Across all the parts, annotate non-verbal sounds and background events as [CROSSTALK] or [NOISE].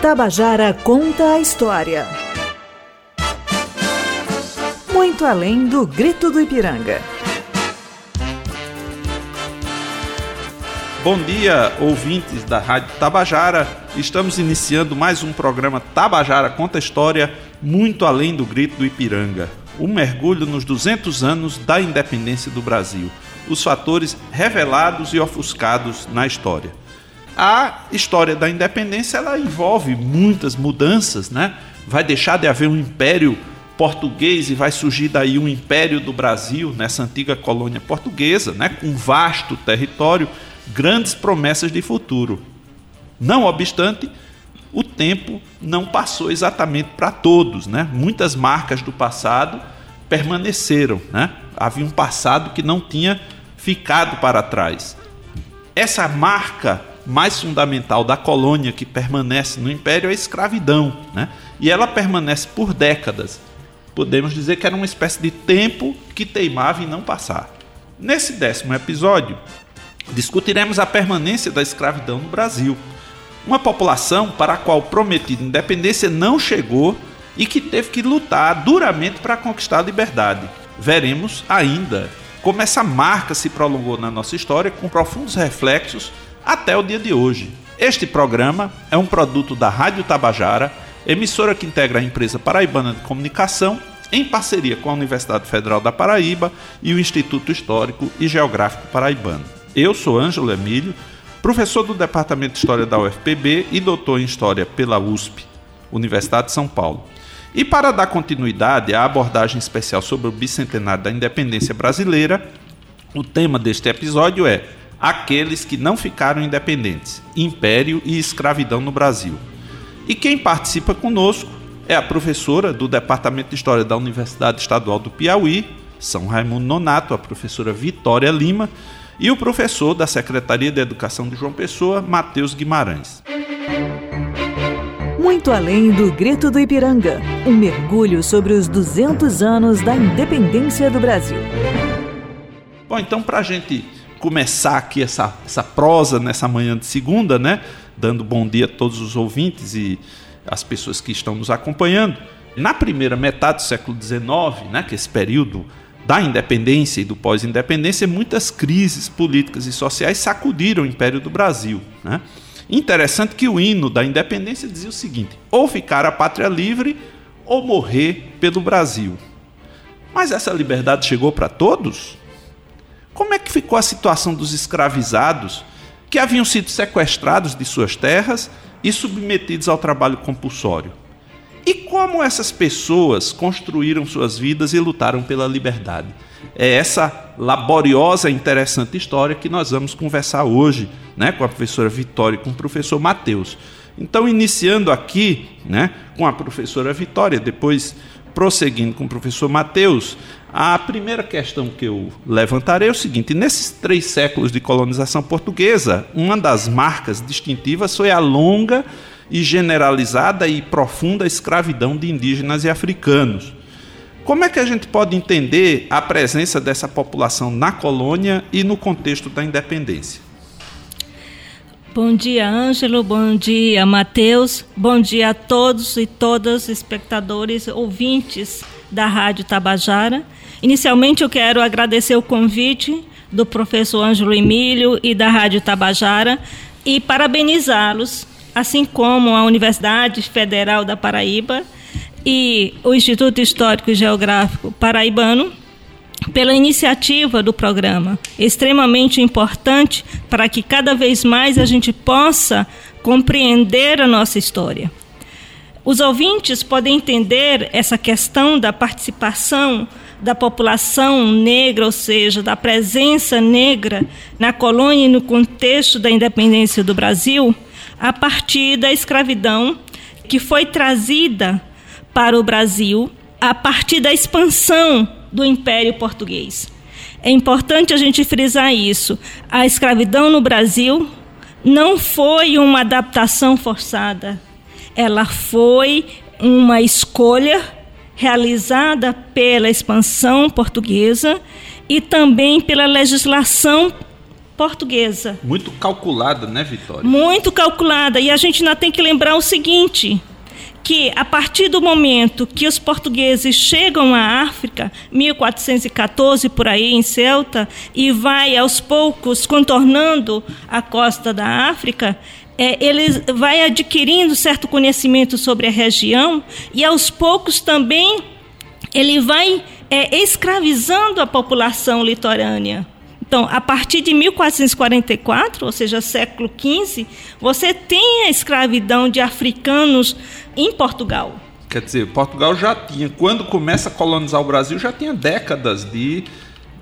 Tabajara conta a história. Muito além do grito do Ipiranga. Bom dia, ouvintes da Rádio Tabajara. Estamos iniciando mais um programa Tabajara Conta a História, muito além do grito do Ipiranga. Um mergulho nos 200 anos da independência do Brasil. Os fatores revelados e ofuscados na história a história da independência ela envolve muitas mudanças, né? Vai deixar de haver um império português e vai surgir daí um império do Brasil nessa antiga colônia portuguesa, né? Com vasto território, grandes promessas de futuro. Não obstante, o tempo não passou exatamente para todos, né? Muitas marcas do passado permaneceram, né? Havia um passado que não tinha ficado para trás. Essa marca mais fundamental da colônia que permanece no império é a escravidão, né? E ela permanece por décadas. Podemos dizer que era uma espécie de tempo que teimava em não passar. Nesse décimo episódio, discutiremos a permanência da escravidão no Brasil, uma população para a qual prometida independência não chegou e que teve que lutar duramente para conquistar a liberdade. Veremos ainda como essa marca se prolongou na nossa história com profundos reflexos até o dia de hoje. Este programa é um produto da Rádio Tabajara, emissora que integra a empresa paraibana de comunicação, em parceria com a Universidade Federal da Paraíba e o Instituto Histórico e Geográfico Paraibano. Eu sou Ângelo Emílio, professor do Departamento de História da UFPB e doutor em História pela USP, Universidade de São Paulo. E para dar continuidade à abordagem especial sobre o bicentenário da independência brasileira, o tema deste episódio é aqueles que não ficaram independentes, império e escravidão no Brasil. E quem participa conosco é a professora do Departamento de História da Universidade Estadual do Piauí, São Raimundo Nonato, a professora Vitória Lima, e o professor da Secretaria de Educação de João Pessoa, Matheus Guimarães. Muito além do grito do Ipiranga, um mergulho sobre os 200 anos da independência do Brasil. Bom, então para a gente começar aqui essa, essa prosa nessa manhã de segunda, né? Dando bom dia a todos os ouvintes e as pessoas que estão nos acompanhando. Na primeira metade do século XIX, né, que é esse período da independência e do pós-independência, muitas crises políticas e sociais sacudiram o Império do Brasil. Né? Interessante que o hino da independência dizia o seguinte: ou ficar a pátria livre ou morrer pelo Brasil. Mas essa liberdade chegou para todos? Como é que ficou a situação dos escravizados que haviam sido sequestrados de suas terras e submetidos ao trabalho compulsório? E como essas pessoas construíram suas vidas e lutaram pela liberdade? É essa laboriosa e interessante história que nós vamos conversar hoje né, com a professora Vitória e com o professor Matheus. Então, iniciando aqui né, com a professora Vitória, depois prosseguindo com o professor Matheus, a primeira questão que eu levantarei é o seguinte: nesses três séculos de colonização portuguesa, uma das marcas distintivas foi a longa e generalizada e profunda escravidão de indígenas e africanos. Como é que a gente pode entender a presença dessa população na colônia e no contexto da independência? Bom dia, Ângelo. Bom dia, Matheus. Bom dia a todos e todas espectadores, ouvintes da Rádio Tabajara. Inicialmente, eu quero agradecer o convite do professor Ângelo Emílio e da Rádio Tabajara e parabenizá-los, assim como a Universidade Federal da Paraíba e o Instituto Histórico e Geográfico Paraibano pela iniciativa do programa, extremamente importante para que cada vez mais a gente possa compreender a nossa história. Os ouvintes podem entender essa questão da participação da população negra, ou seja, da presença negra na colônia e no contexto da independência do Brasil, a partir da escravidão que foi trazida para o Brasil a partir da expansão do Império Português. É importante a gente frisar isso. A escravidão no Brasil não foi uma adaptação forçada, ela foi uma escolha realizada pela expansão portuguesa e também pela legislação portuguesa. Muito calculada, né, Vitória? Muito calculada. E a gente ainda tem que lembrar o seguinte: que a partir do momento que os portugueses chegam à África, 1414 por aí em Celta, e vai aos poucos contornando a costa da África, é, ele vai adquirindo certo conhecimento sobre a região e aos poucos também ele vai é, escravizando a população litorânea. Então, a partir de 1444, ou seja, século XV, você tem a escravidão de africanos em Portugal. Quer dizer, Portugal já tinha, quando começa a colonizar o Brasil, já tinha décadas de.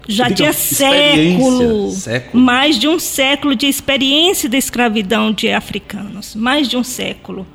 Já tinha século, século, mais de um século de experiência da escravidão de africanos, mais de um século.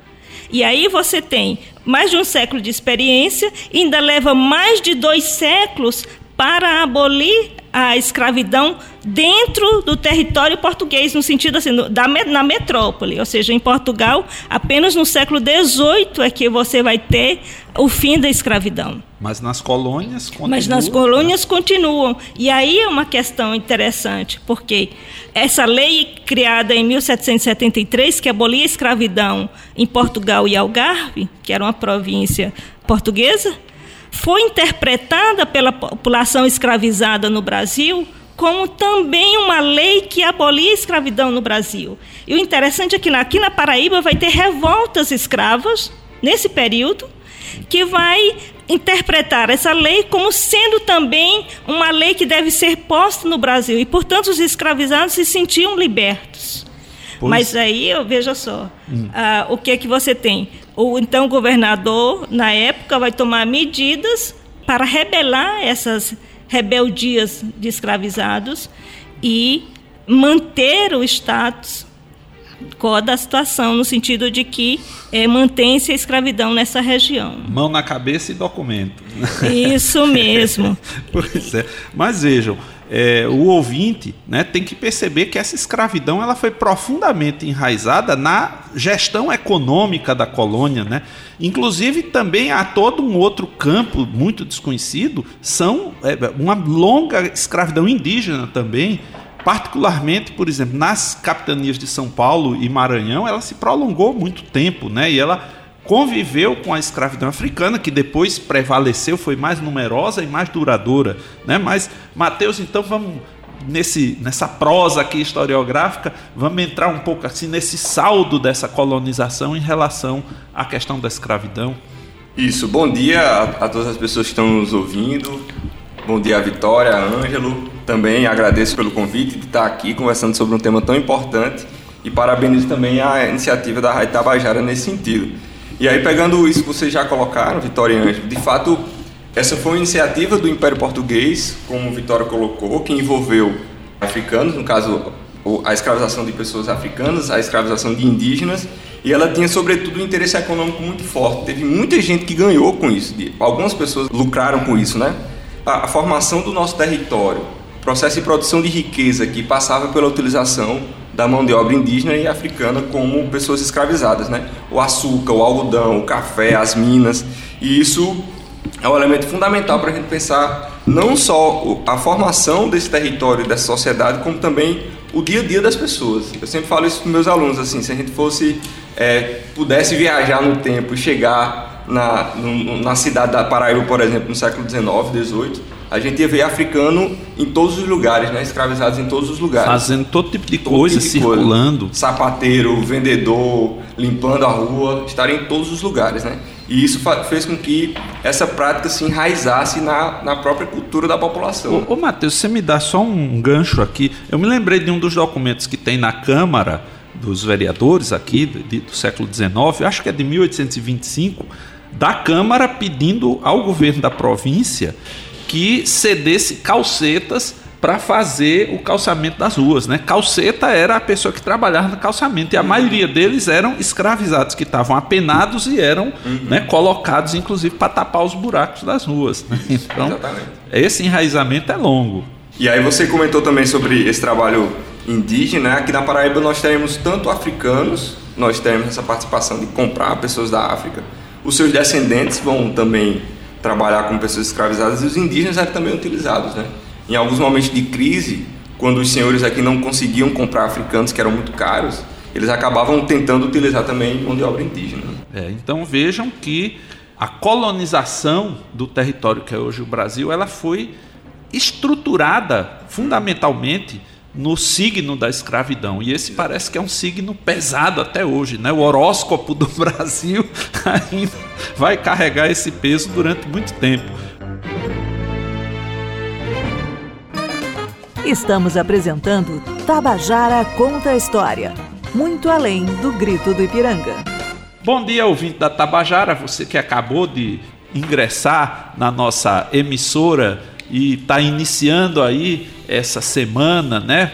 E aí você tem mais de um século de experiência, ainda leva mais de dois séculos para abolir a escravidão dentro do território português, no sentido assim, da, na metrópole, ou seja, em Portugal, apenas no século XVIII é que você vai ter o fim da escravidão. Mas nas colônias continuam. Mas nas colônias continuam. E aí é uma questão interessante, porque essa lei criada em 1773, que abolia a escravidão em Portugal e Algarve, que era uma província portuguesa, foi interpretada pela população escravizada no Brasil como também uma lei que abolia a escravidão no Brasil. E o interessante é que aqui na Paraíba vai ter revoltas escravas nesse período que vai interpretar essa lei como sendo também uma lei que deve ser posta no Brasil e, portanto, os escravizados se sentiam libertos. Pois. Mas aí, veja só, hum. uh, o que é que você tem? O então governador, na época, vai tomar medidas para rebelar essas rebeldias de escravizados e manter o status quo da situação, no sentido de que é, mantém-se a escravidão nessa região. Mão na cabeça e documento. Isso mesmo. [LAUGHS] pois é. Mas vejam, é, o ouvinte né, tem que perceber que essa escravidão ela foi profundamente enraizada na gestão econômica da colônia. Né? Inclusive, também há todo um outro campo muito desconhecido, são é, uma longa escravidão indígena também, particularmente, por exemplo, nas capitanias de São Paulo e Maranhão, ela se prolongou muito tempo, né? E ela conviveu com a escravidão africana, que depois prevaleceu, foi mais numerosa e mais duradoura. Né? Mas, Mateus, então vamos nesse, nessa prosa aqui historiográfica, vamos entrar um pouco assim nesse saldo dessa colonização em relação à questão da escravidão. Isso, bom dia a, a todas as pessoas que estão nos ouvindo. Bom dia, Vitória, Ângelo. Também agradeço pelo convite de estar aqui conversando sobre um tema tão importante e parabenizo também a iniciativa da Rádio Tabajara nesse sentido. E aí, pegando isso que vocês já colocaram, Vitória e Ângelo, de fato, essa foi uma iniciativa do Império Português, como Vitória colocou, que envolveu africanos, no caso, a escravização de pessoas africanas, a escravização de indígenas, e ela tinha, sobretudo, um interesse econômico muito forte. Teve muita gente que ganhou com isso, algumas pessoas lucraram com isso, né? A, a formação do nosso território, processo de produção de riqueza que passava pela utilização da mão de obra indígena e africana como pessoas escravizadas, né? O açúcar, o algodão, o café, as minas, e isso é um elemento fundamental para a gente pensar não só a formação desse território, dessa sociedade, como também o dia a dia das pessoas. Eu sempre falo isso para meus alunos, assim, se a gente fosse, é, pudesse viajar no tempo e chegar na, na cidade da Paraíba, por exemplo, no século XIX, XVIII, a gente ia ver africano em todos os lugares, né? escravizados em todos os lugares. Fazendo todo tipo de todo coisa, tipo de circulando. Coisa. Sapateiro, vendedor, limpando a rua, estarem em todos os lugares. Né? E isso fez com que essa prática se enraizasse na, na própria cultura da população. Ô, ô Matheus, você me dá só um gancho aqui. Eu me lembrei de um dos documentos que tem na Câmara dos Vereadores aqui, do, do século XIX, acho que é de 1825, da Câmara pedindo ao governo da província que cedesse calcetas para fazer o calçamento das ruas, né? Calceta era a pessoa que trabalhava no calçamento e a maioria deles eram escravizados que estavam apenados e eram uhum. né, colocados, inclusive, para tapar os buracos das ruas. Né? [LAUGHS] Então, Exatamente. esse enraizamento é longo. E aí você comentou também sobre esse trabalho indígena. Aqui na Paraíba nós teremos tanto africanos, nós teremos essa participação de comprar pessoas da África. Os seus descendentes vão também trabalhar com pessoas escravizadas e os indígenas eram também utilizados, né? Em alguns momentos de crise, quando os senhores aqui não conseguiam comprar africanos que eram muito caros, eles acabavam tentando utilizar também mão de obra indígena. É, então vejam que a colonização do território que é hoje o Brasil, ela foi estruturada fundamentalmente no signo da escravidão. E esse parece que é um signo pesado até hoje, né? O horóscopo do [LAUGHS] Brasil ainda vai carregar esse peso durante muito tempo. Estamos apresentando Tabajara Conta a História, muito além do grito do Ipiranga. Bom dia, ouvinte da Tabajara, você que acabou de ingressar na nossa emissora e está iniciando aí essa semana, né?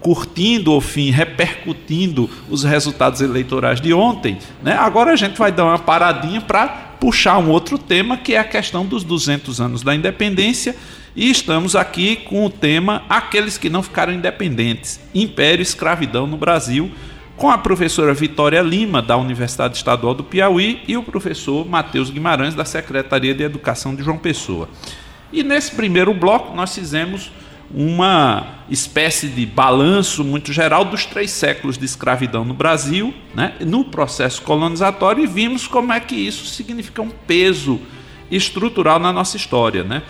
curtindo o fim, repercutindo os resultados eleitorais de ontem, né? Agora a gente vai dar uma paradinha para puxar um outro tema que é a questão dos 200 anos da independência e estamos aqui com o tema Aqueles que não ficaram independentes: Império e Escravidão no Brasil, com a professora Vitória Lima, da Universidade Estadual do Piauí, e o professor Matheus Guimarães, da Secretaria de Educação de João Pessoa. E nesse primeiro bloco nós fizemos uma espécie de balanço muito geral dos três séculos de escravidão no Brasil, né, no processo colonizatório, e vimos como é que isso significa um peso estrutural na nossa história. Né?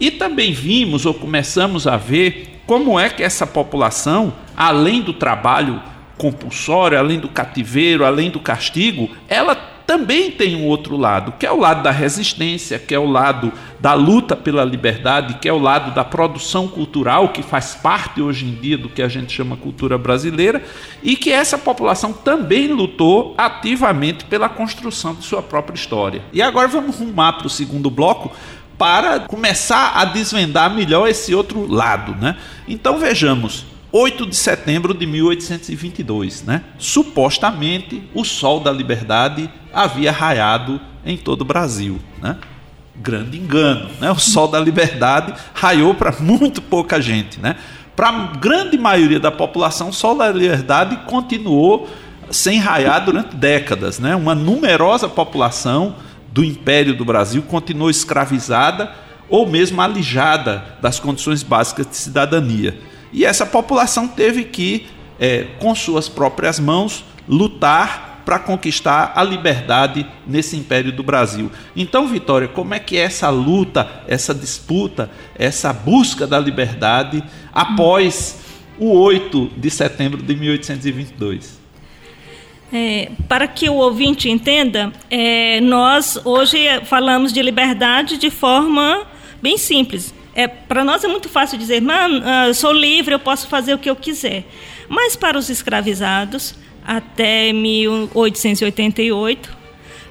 E também vimos ou começamos a ver como é que essa população, além do trabalho compulsório, além do cativeiro, além do castigo, ela também tem um outro lado, que é o lado da resistência, que é o lado da luta pela liberdade, que é o lado da produção cultural, que faz parte hoje em dia do que a gente chama cultura brasileira, e que essa população também lutou ativamente pela construção de sua própria história. E agora vamos rumar para o segundo bloco para começar a desvendar melhor esse outro lado, né? Então vejamos, 8 de setembro de 1822, né? Supostamente o sol da liberdade havia raiado em todo o Brasil, né? Grande engano, né? O sol da liberdade raiou para muito pouca gente, né? Para a grande maioria da população, o sol da liberdade continuou sem raiar durante décadas, né? Uma numerosa população do Império do Brasil continuou escravizada ou mesmo alijada das condições básicas de cidadania. E essa população teve que, é, com suas próprias mãos, lutar para conquistar a liberdade nesse império do Brasil. Então, Vitória, como é que é essa luta, essa disputa, essa busca da liberdade após o 8 de setembro de 1822? É, para que o ouvinte entenda, é, nós hoje falamos de liberdade de forma bem simples. É, para nós é muito fácil dizer, ah, eu sou livre, eu posso fazer o que eu quiser. Mas para os escravizados, até 1888,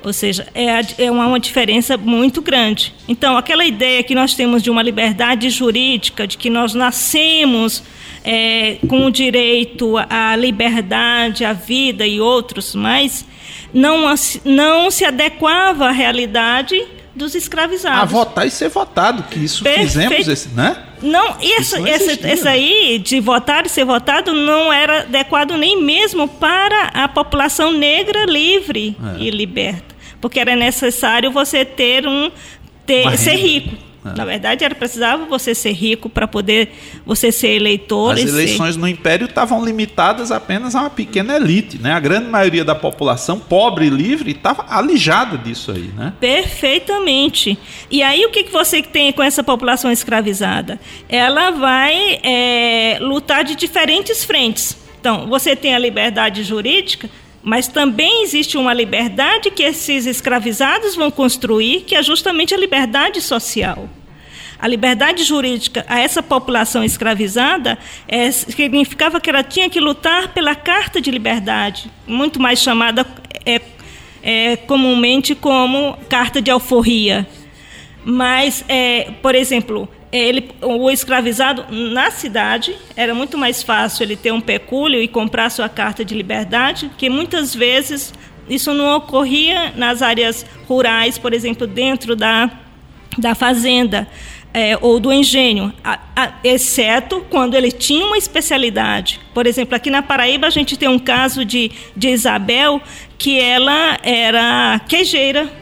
ou seja, é, é uma, uma diferença muito grande. Então, aquela ideia que nós temos de uma liberdade jurídica, de que nós nascemos é, com o direito à liberdade, à vida e outros mais, não, não se adequava à realidade dos escravizados. A votar e ser votado, que isso Perfeito. fizemos, esse, né? Não, isso, isso esse, esse aí de votar e ser votado não era adequado nem mesmo para a população negra livre é. e liberta, porque era necessário você ter um ter, ser rico. É. Na verdade, era precisava você ser rico para poder você ser eleitor. As eleições ser... no Império estavam limitadas apenas a uma pequena elite, né? A grande maioria da população pobre e livre estava alijada disso aí, né? Perfeitamente. E aí o que, que você tem com essa população escravizada? Ela vai é, lutar de diferentes frentes. Então, você tem a liberdade jurídica, mas também existe uma liberdade que esses escravizados vão construir, que é justamente a liberdade social. A liberdade jurídica a essa população escravizada é, significava que ela tinha que lutar pela Carta de Liberdade, muito mais chamada é, é, comumente como Carta de Alforria. Mas, é, por exemplo, ele, o escravizado na cidade era muito mais fácil ele ter um pecúlio e comprar sua carta de liberdade, que muitas vezes isso não ocorria nas áreas rurais, por exemplo, dentro da, da fazenda é, ou do engenho, a, a, exceto quando ele tinha uma especialidade. Por exemplo, aqui na Paraíba a gente tem um caso de, de Isabel que ela era queijeira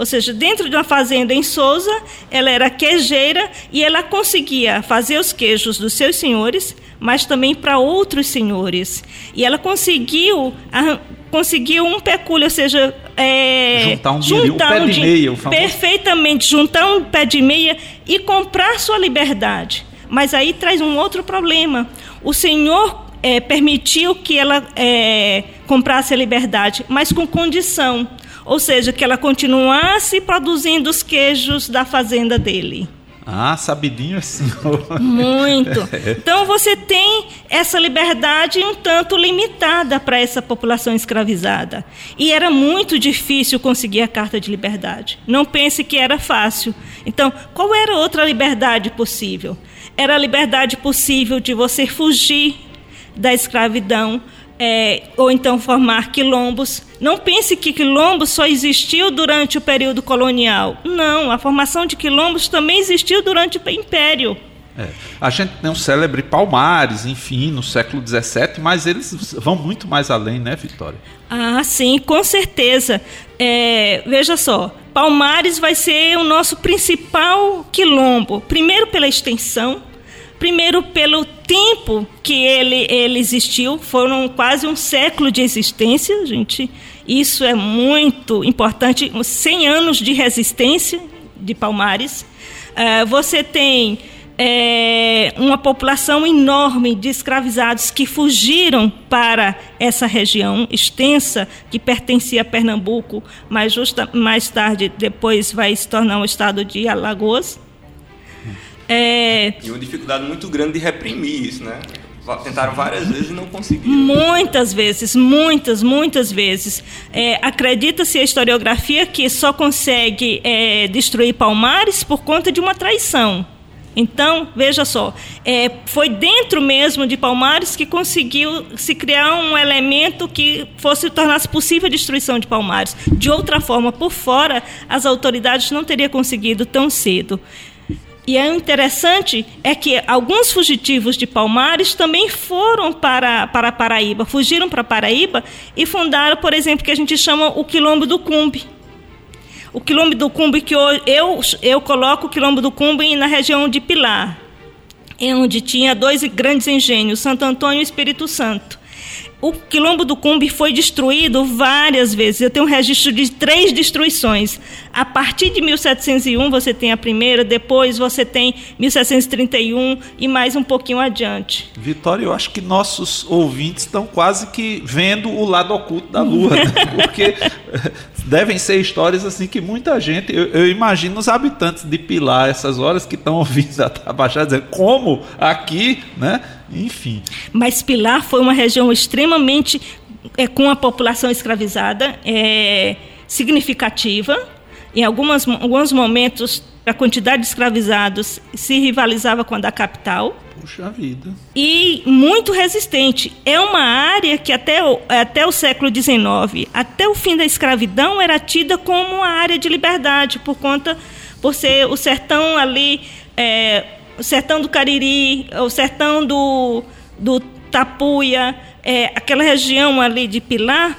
Ou seja, dentro de uma fazenda em Souza, ela era queijeira e ela conseguia fazer os queijos dos seus senhores, mas também para outros senhores. E ela conseguiu conseguiu um pecúlio, ou seja, é, juntar um, juntar um, um pé de meia, perfeitamente juntar um pé de meia e comprar sua liberdade. Mas aí traz um outro problema. O Senhor é, permitiu que ela é, comprasse a liberdade, mas com condição, ou seja, que ela continuasse produzindo os queijos da fazenda dele. Ah, sabidinho assim. Muito. [LAUGHS] Então você tem essa liberdade um tanto limitada para essa população escravizada. E era muito difícil conseguir a carta de liberdade. Não pense que era fácil. Então, qual era outra liberdade possível? Era a liberdade possível de você fugir da escravidão, é, ou então formar quilombos. Não pense que quilombo só existiu durante o período colonial. Não, a formação de quilombos também existiu durante o Império. É. A gente tem um célebre Palmares, enfim, no século XVII, mas eles vão muito mais além, né, Vitória? Ah, sim, com certeza. É, veja só, Palmares vai ser o nosso principal quilombo, primeiro pela extensão, Primeiro, pelo tempo que ele, ele existiu, foram quase um século de existência, gente. Isso é muito importante. 100 anos de resistência de Palmares. Uh, você tem é, uma população enorme de escravizados que fugiram para essa região extensa que pertencia a Pernambuco, mas justa, mais tarde depois vai se tornar o estado de Alagoas. É... E uma dificuldade muito grande de reprimir isso, né? Tentaram várias vezes e não conseguiram. Muitas vezes, muitas, muitas vezes. É, Acredita-se a historiografia que só consegue é, destruir Palmares por conta de uma traição. Então, veja só, é, foi dentro mesmo de Palmares que conseguiu se criar um elemento que fosse tornasse possível a destruição de Palmares. De outra forma, por fora, as autoridades não teriam conseguido tão cedo. E é interessante é que alguns fugitivos de Palmares também foram para, para Paraíba, fugiram para Paraíba e fundaram, por exemplo, que a gente chama o Quilombo do Cumbe. O Quilombo do Cumbe, que eu, eu, eu coloco o Quilombo do Cumbe na região de Pilar, onde tinha dois grandes engenhos, Santo Antônio e Espírito Santo. O quilombo do Cumbe foi destruído várias vezes. Eu tenho um registro de três destruições. A partir de 1701 você tem a primeira, depois você tem 1731 e mais um pouquinho adiante. Vitória, eu acho que nossos ouvintes estão quase que vendo o lado oculto da Lua, né? [LAUGHS] porque devem ser histórias assim que muita gente, eu, eu, imagino os habitantes de Pilar essas horas que estão ouvindo a Tabajara dizendo como aqui, né? Enfim. Mas Pilar foi uma região extremamente é, com a população escravizada é, significativa. Em algumas, alguns momentos, a quantidade de escravizados se rivalizava com a da capital. Puxa vida. E muito resistente. É uma área que até o, até o século XIX, até o fim da escravidão, era tida como uma área de liberdade, por conta, por ser o sertão ali. É, o sertão do Cariri, o sertão do, do Tapuia, é, aquela região ali de Pilar,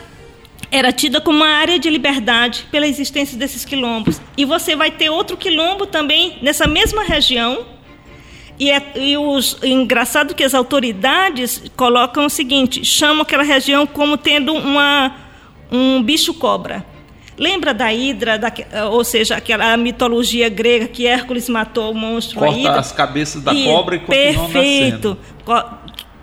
era tida como uma área de liberdade pela existência desses quilombos. E você vai ter outro quilombo também nessa mesma região. E, é, e os, engraçado que as autoridades colocam o seguinte: chamam aquela região como tendo uma, um bicho-cobra. Lembra da Hidra, da, ou seja, aquela mitologia grega que Hércules matou o monstro Corta Hidra? as cabeças da e, cobra e continua Perfeito.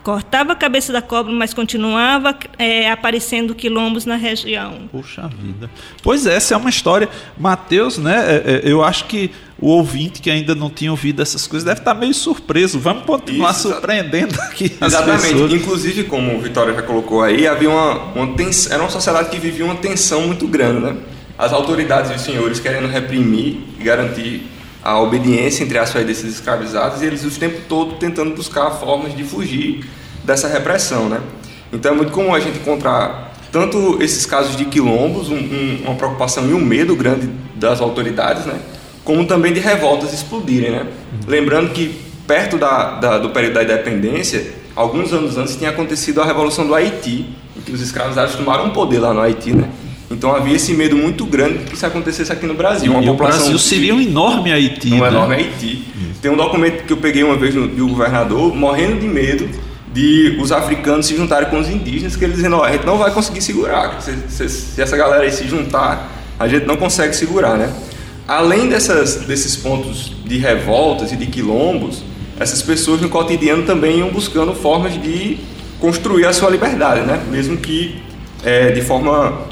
Cortava a cabeça da cobra, mas continuava é, aparecendo quilombos na região. Puxa vida. Pois é, essa é uma história. Mateus, né? É, eu acho que o ouvinte que ainda não tinha ouvido essas coisas deve estar meio surpreso. Vamos continuar Isso, surpreendendo aqui Exatamente. Pessoas. Inclusive, como o Vitória já colocou aí, havia uma, uma tensão, era uma sociedade que vivia uma tensão muito grande, né? As autoridades e os senhores querendo reprimir e garantir a obediência entre as desses escravizados e eles o tempo todo tentando buscar formas de fugir dessa repressão, né? Então é muito comum a gente encontrar tanto esses casos de quilombos, um, um, uma preocupação e um medo grande das autoridades, né? Como também de revoltas explodirem. Né? Uhum. Lembrando que perto da, da, do período da independência, alguns anos antes tinha acontecido a Revolução do Haiti, em que os escravizados tomaram o poder lá no Haiti. Né? Então havia esse medo muito grande que isso acontecesse aqui no Brasil. Uma e população o Brasil seria um enorme Haiti. Um né? enorme Haiti. Tem um documento que eu peguei uma vez do governador, morrendo de medo de os africanos se juntarem com os indígenas, que eles dizendo, a gente não vai conseguir segurar. Se, se, se, essa galera aí se juntar, a gente não consegue segurar, né? Além dessas, desses pontos de revoltas e de quilombos, essas pessoas no cotidiano também iam buscando formas de construir a sua liberdade, né? Mesmo que é, de forma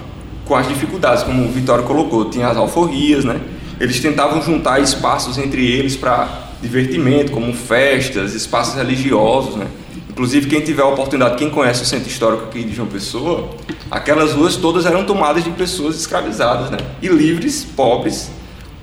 com as dificuldades, como o Vitório colocou, tinha as alforrias, né? Eles tentavam juntar espaços entre eles para divertimento, como festas, espaços religiosos, né? Inclusive, quem tiver a oportunidade, quem conhece o centro histórico aqui de João Pessoa, aquelas ruas todas eram tomadas de pessoas escravizadas, né? E livres, pobres,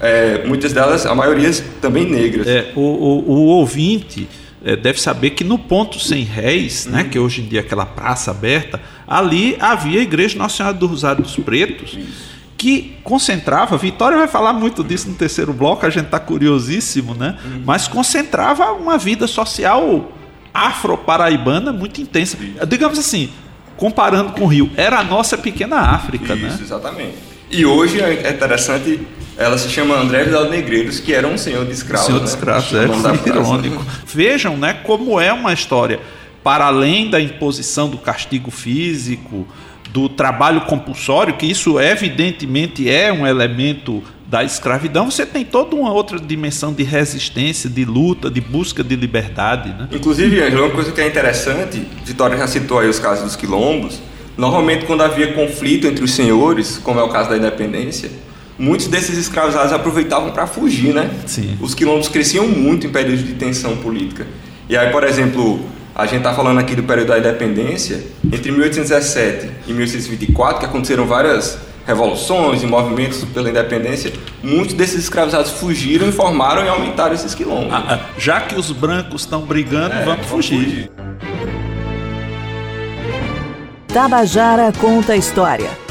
é, muitas delas, a maioria também negras. É, o, o, o ouvinte é, deve saber que no ponto sem réis, né, uhum. né, que hoje em dia é aquela praça aberta, ali havia a Igreja Nossa Senhora do Rosário dos Pretos. Isso que concentrava, Vitória vai falar muito disso no terceiro bloco, a gente está curiosíssimo, né? Uhum. Mas concentrava uma vida social afro-paraibana muito intensa. Digamos assim, comparando com o Rio, era a nossa pequena África, Isso, né? exatamente. E hoje é interessante, ela se chama André Vidal Negreiros, que era um senhor de escravos. Senhor de né? escravos, né? é irônico. Vejam, né, como é uma história para além da imposição do castigo físico, do trabalho compulsório, que isso evidentemente é um elemento da escravidão, você tem toda uma outra dimensão de resistência, de luta, de busca de liberdade. Né? Inclusive, Angela, uma coisa que é interessante, Vitória já citou aí os casos dos quilombos, normalmente quando havia conflito entre os senhores, como é o caso da independência, muitos desses escravizados aproveitavam para fugir, né? Sim. Os quilombos cresciam muito em períodos de tensão política. E aí, por exemplo, a gente está falando aqui do período da independência, entre 1817 e 1824, que aconteceram várias revoluções e movimentos pela independência, muitos desses escravizados fugiram, informaram e aumentaram esses quilombos. Ah, ah, já que os brancos estão brigando, é, vamos, vamos fugir. fugir. Tabajara conta a história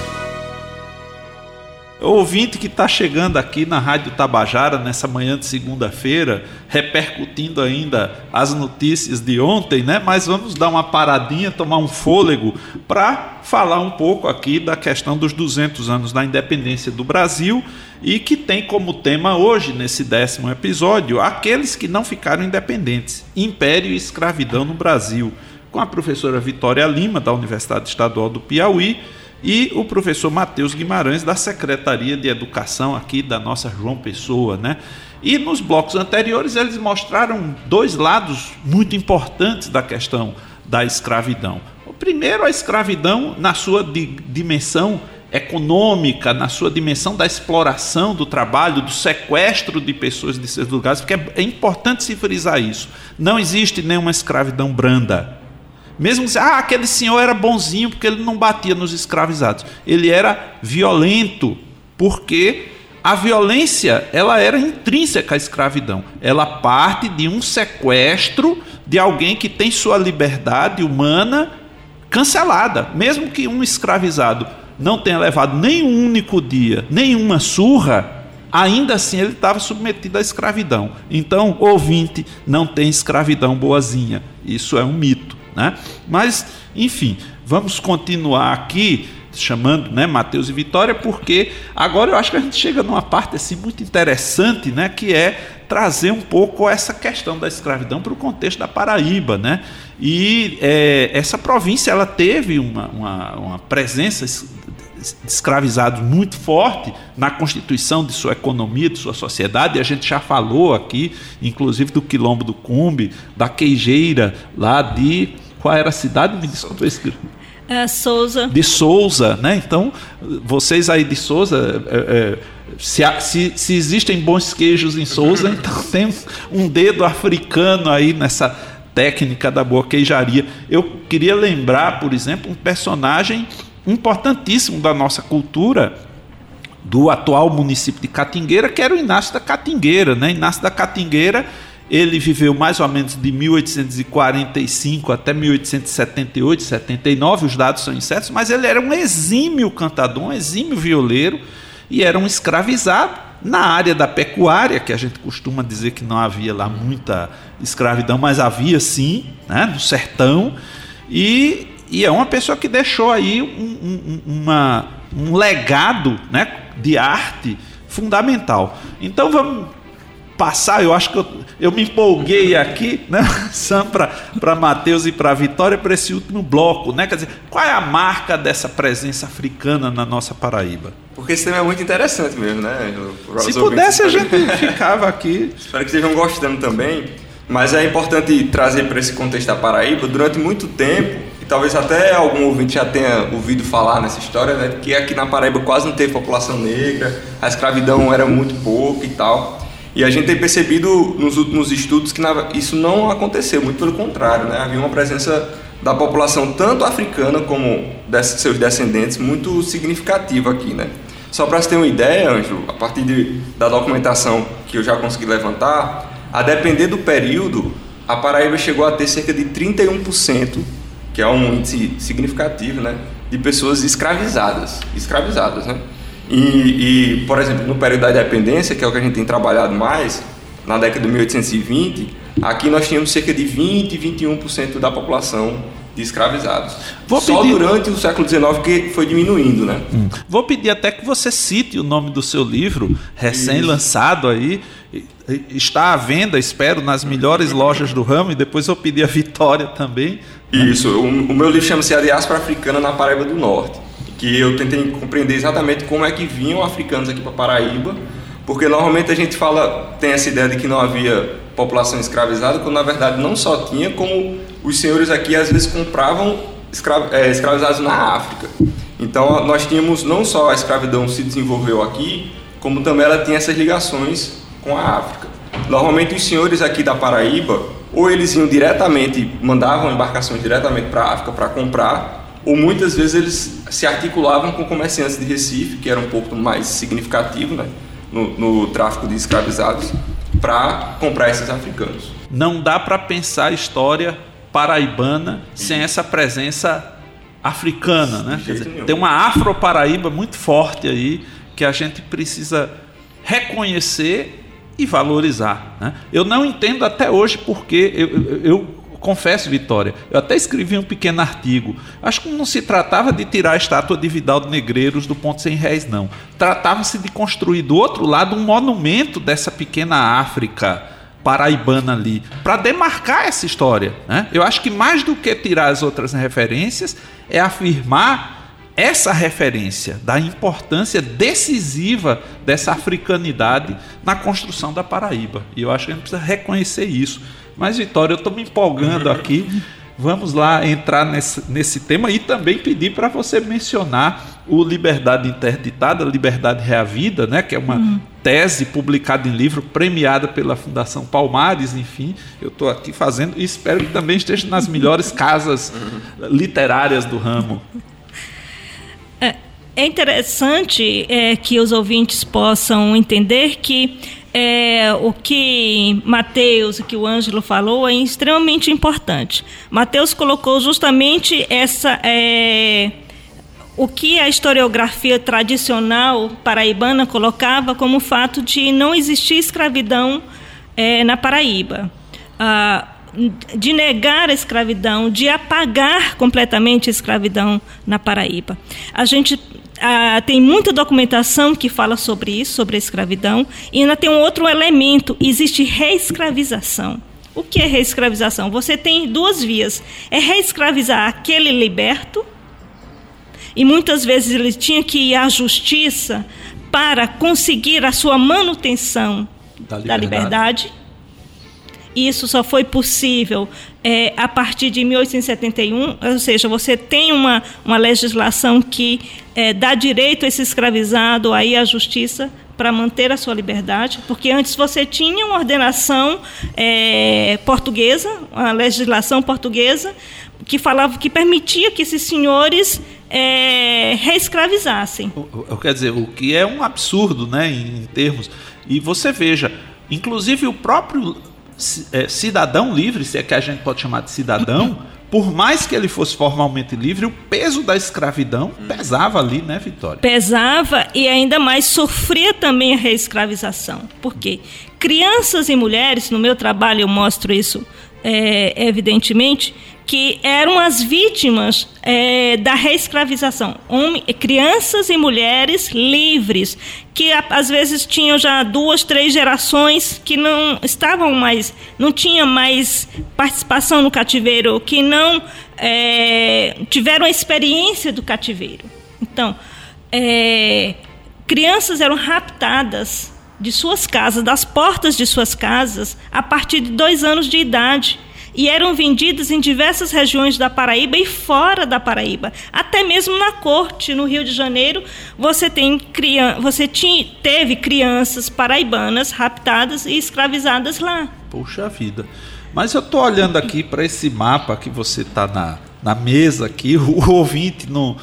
ouvinte que está chegando aqui na Rádio Tabajara nessa manhã de segunda-feira, repercutindo ainda as notícias de ontem, né? Mas vamos dar uma paradinha, tomar um fôlego para falar um pouco aqui da questão dos 200 anos da independência do Brasil e que tem como tema hoje, nesse décimo episódio, aqueles que não ficaram independentes: Império e Escravidão no Brasil, com a professora Vitória Lima, da Universidade Estadual do Piauí e o professor Matheus Guimarães, da Secretaria de Educação aqui da nossa João Pessoa, né? E nos blocos anteriores eles mostraram dois lados muito importantes da questão da escravidão. O primeiro, a escravidão na sua dimensão econômica, na sua dimensão da exploração do trabalho, do sequestro de pessoas de seus lugares, porque é importante se frisar isso. Não existe nenhuma escravidão branda. Mesmo que ah, aquele senhor era bonzinho porque ele não batia nos escravizados. Ele era violento porque a violência ela era intrínseca à escravidão. Ela parte de um sequestro de alguém que tem sua liberdade humana cancelada. Mesmo que um escravizado não tenha levado nem um único dia, nenhuma surra, ainda assim ele estava submetido à escravidão. Então, ouvinte, não tem escravidão boazinha. Isso é um mito. Né? Mas, enfim, vamos continuar aqui chamando né, Mateus e Vitória, porque agora eu acho que a gente chega numa parte assim, muito interessante, né, que é trazer um pouco essa questão da escravidão para o contexto da Paraíba. Né? E é, essa província ela teve uma, uma, uma presença escravizados muito forte na constituição de sua economia, de sua sociedade, e a gente já falou aqui, inclusive do Quilombo do Cumbe, da queijeira lá de qual era a cidade? Me desculpa, É, Souza. De Souza, né? Então, vocês aí de Souza, é, é, se, se, se, existem bons queijos em Souza, [LAUGHS] então tem um dedo africano aí nessa técnica da boa queijaria. Eu queria lembrar, por exemplo, um personagem importantíssimo da nossa cultura, do atual município de Catingueira, que era o Inácio da Catingueira. Né? Inácio da Catingueira ele viveu mais ou menos de 1845 até 1878, 79, os dados são incertos, mas ele era um exímio cantador, um exímio violeiro e era um escravizado na área da pecuária, que a gente costuma dizer que não havia lá muita escravidão, mas havia sim, né, no sertão, e E é uma pessoa que deixou aí um, um, uma, um legado né, de arte fundamental. Então vamos passar, eu acho que eu, eu me empolguei aqui, né, [LAUGHS] Sam, para Matheus e para Vitória, para esse último bloco, né? Quer dizer, qual é a marca dessa presença africana na nossa Paraíba? Porque esse tema é muito interessante mesmo, né? Se pudesse, a gente [LAUGHS] ficava aqui. Espero que estejam gostando também. Mas é importante trazer para esse contexto da Paraíba, durante muito tempo, e talvez até algum ouvinte já tenha ouvido falar nessa história, né? Que aqui na Paraíba quase não teve população negra, a escravidão era muito pouco e tal. E a gente tem percebido nos últimos estudos que isso não aconteceu, muito pelo contrário, né? havia uma presença da população tanto africana como de seus descendentes muito significativa aqui. Né? Só para você ter uma ideia, Ângelo, a partir de, da documentação que eu já consegui levantar, a depender do período, a Paraíba chegou a ter cerca de 31%, que é um índice significativo, né, de pessoas escravizadas, escravizadas, né? E, e, por exemplo, no período da independência, que é o que a gente tem trabalhado mais, na década de 1820, aqui nós tínhamos cerca de 20, 21% da população de escravizados. Vou Só pedir... durante o século XIX que foi diminuindo, né? Hum. Vou pedir até que você cite o nome do seu livro, recém-lançado aí. Está à venda, espero, nas melhores lojas do ramo, e depois eu pedi a Vitória também. Isso, o, o meu livro chama-se A Diáspora Africana na Paraíba do Norte que eu tentei compreender exatamente como é que vinham africanos aqui para Paraíba, porque normalmente a gente fala, tem essa ideia de que não havia população escravizada, quando na verdade não só tinha, como os senhores aqui às vezes compravam escra é, escravizados na África. Então nós tínhamos não só a escravidão se desenvolveu aqui, como também ela tinha essas ligações com a África. Normalmente os senhores aqui da Paraíba, ou eles iam diretamente, mandavam embarcações diretamente para a África para comprar, ou muitas vezes eles se articulavam com comerciantes de Recife, que era um pouco mais significativo né, no, no tráfico de escravizados, para comprar esses africanos. Não dá para pensar a história paraibana sem essa presença africana, né? Dizer, tem uma afro-paraíba muito forte aí que a gente precisa reconhecer e valorizar. Né? Eu não entendo até hoje porque eu, eu, eu confesso, Vitória, eu até escrevi um pequeno artigo. Acho que não se tratava de tirar a estátua de Vidal de Negreiros do ponto sem réis, não. Tratava-se de construir do outro lado um monumento dessa pequena África paraibana ali, para demarcar essa história. Né? Eu acho que mais do que tirar as outras referências, é afirmar essa referência da importância decisiva dessa africanidade na construção da Paraíba. E eu acho que a gente precisa reconhecer isso. Mas, Vitória, eu estou me empolgando aqui. Vamos lá entrar nesse, nesse tema e também pedir para você mencionar o Liberdade Interditada, Liberdade Reavida, né, que é uma uhum. tese publicada em livro, premiada pela Fundação Palmares, enfim. Eu estou aqui fazendo e espero que também esteja nas melhores casas literárias do ramo. É, interessante é, que os ouvintes possam entender que é, o que Mateus, o que o Ângelo falou é extremamente importante. Mateus colocou justamente essa é, o que a historiografia tradicional paraibana colocava como fato de não existir escravidão é, na Paraíba. Ah, de negar a escravidão, de apagar completamente a escravidão na Paraíba. A gente ah, tem muita documentação que fala sobre isso, sobre a escravidão, e ainda tem um outro elemento: existe reescravização. O que é reescravização? Você tem duas vias: é reescravizar aquele liberto, e muitas vezes ele tinha que ir à justiça para conseguir a sua manutenção da liberdade. Da liberdade isso só foi possível é, a partir de 1871, ou seja, você tem uma, uma legislação que é, dá direito a esse escravizado aí à justiça para manter a sua liberdade, porque antes você tinha uma ordenação é, portuguesa, uma legislação portuguesa que falava que permitia que esses senhores é, reescravizassem. Quer dizer, o que é um absurdo, né, em termos. E você veja, inclusive o próprio cidadão livre, se é que a gente pode chamar de cidadão, por mais que ele fosse formalmente livre, o peso da escravidão pesava ali, né, Vitória? Pesava e ainda mais sofria também a reescravização. Por quê? Crianças e mulheres, no meu trabalho eu mostro isso é, evidentemente, que eram as vítimas é, da reescravização. Homem, crianças e mulheres livres, que às vezes tinham já duas, três gerações que não estavam mais, não tinham mais participação no cativeiro, que não é, tiveram a experiência do cativeiro. Então, é, crianças eram raptadas de suas casas, das portas de suas casas, a partir de dois anos de idade e eram vendidas em diversas regiões da Paraíba e fora da Paraíba. Até mesmo na corte, no Rio de Janeiro, você, tem, você tinha, teve crianças paraibanas raptadas e escravizadas lá. Puxa vida. Mas eu estou olhando aqui para esse mapa que você está na, na mesa aqui, [LAUGHS] o ouvinte não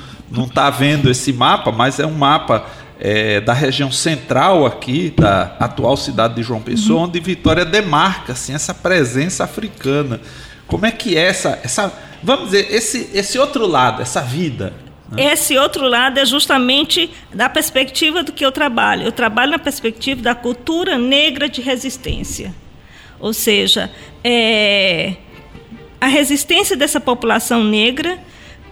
está vendo esse mapa, mas é um mapa é, da região central aqui, da atual cidade de João Pessoa, uhum. onde Vitória demarca assim, essa presença africana. Como é que é essa, essa vamos dizer, esse, esse outro lado, essa vida? Né? Esse outro lado é justamente da perspectiva do que eu trabalho. Eu trabalho na perspectiva da cultura negra de resistência. Ou seja, é, a resistência dessa população negra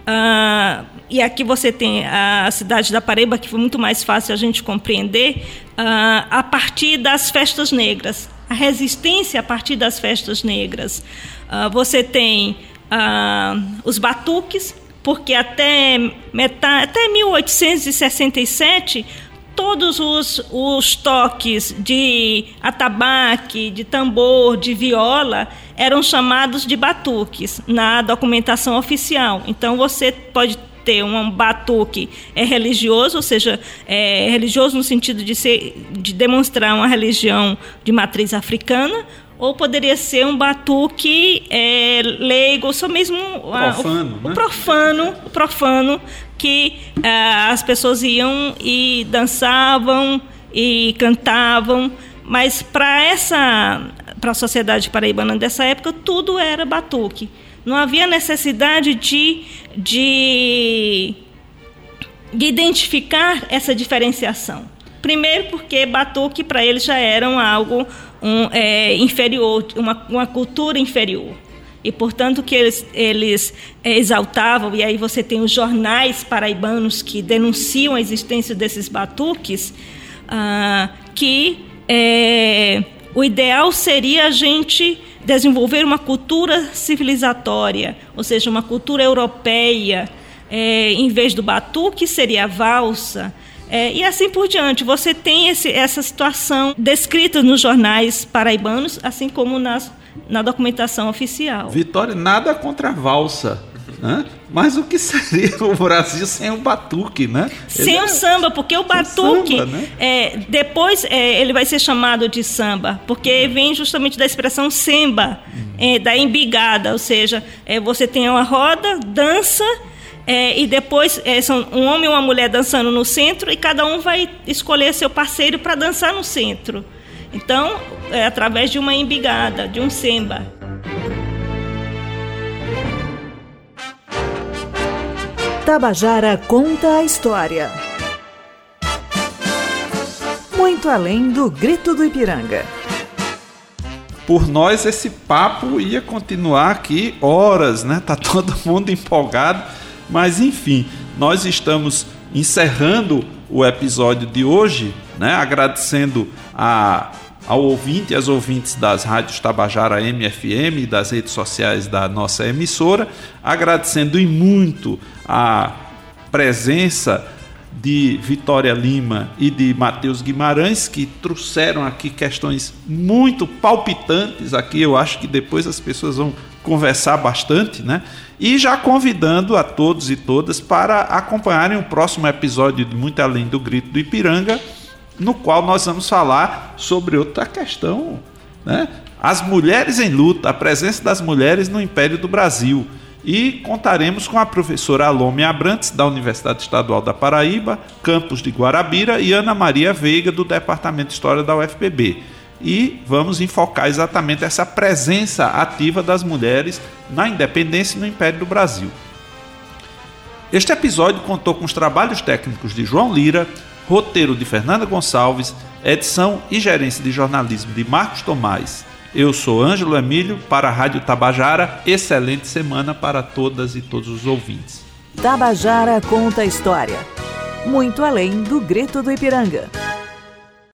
ah, e aqui você tem a cidade da Paraíba, que foi muito mais fácil a gente compreender, uh, a partir das festas negras, a resistência a partir das festas negras. Uh, você tem uh, os batuques, porque até, metade, até 1867 todos os, os toques de atabaque, de tambor, de viola eram chamados de batuques na documentação oficial. Então você pode ter um batuque é religioso, ou seja, é religioso no sentido de ser de demonstrar uma religião de matriz africana, ou poderia ser um batuque é, leigo, só mesmo profano, o, né? o profano, o profano que uh, as pessoas iam e dançavam e cantavam, mas para essa para a sociedade paraibana dessa época tudo era batuque. Não havia necessidade de, de, de identificar essa diferenciação. Primeiro, porque batuque para eles já era algo um, é, inferior, uma, uma cultura inferior e portanto que eles, eles é, exaltavam, e aí você tem os jornais paraibanos que denunciam a existência desses batuques, ah, que é, o ideal seria a gente desenvolver uma cultura civilizatória, ou seja, uma cultura europeia, é, em vez do batuque seria a valsa, é, e assim por diante. Você tem esse, essa situação descrita nos jornais paraibanos, assim como nas na documentação oficial. Vitória, nada contra a valsa. Né? Mas o que seria [LAUGHS] o Brasil sem o batuque, né? Sem ele o é... samba, porque o batuque, samba, né? é, depois é, ele vai ser chamado de samba, porque vem justamente da expressão samba, é, da embigada, ou seja, é, você tem uma roda, dança, é, e depois é, são um homem e uma mulher dançando no centro, e cada um vai escolher seu parceiro para dançar no centro. Então, é através de uma embigada, de um semba. Tabajara conta a história. Muito além do grito do Ipiranga. Por nós esse papo ia continuar aqui horas, né? Tá [LAUGHS] todo mundo empolgado, mas enfim, nós estamos encerrando o episódio de hoje, né? Agradecendo a ao ouvinte e às ouvintes das rádios Tabajara MFM e das redes sociais da nossa emissora, agradecendo e muito a presença de Vitória Lima e de Matheus Guimarães, que trouxeram aqui questões muito palpitantes aqui, eu acho que depois as pessoas vão conversar bastante, né? E já convidando a todos e todas para acompanharem o próximo episódio de Muito Além do Grito do Ipiranga, no qual nós vamos falar sobre outra questão, né? As mulheres em luta, a presença das mulheres no Império do Brasil. E contaremos com a professora Alome Abrantes, da Universidade Estadual da Paraíba, campus de Guarabira, e Ana Maria Veiga, do Departamento de História da UFPB. E vamos enfocar exatamente essa presença ativa das mulheres na independência e no Império do Brasil. Este episódio contou com os trabalhos técnicos de João Lira, roteiro de Fernanda Gonçalves, edição e gerência de jornalismo de Marcos Tomás Eu sou Ângelo Emílio para a Rádio Tabajara. Excelente semana para todas e todos os ouvintes. Tabajara conta a história. Muito além do grito do Ipiranga.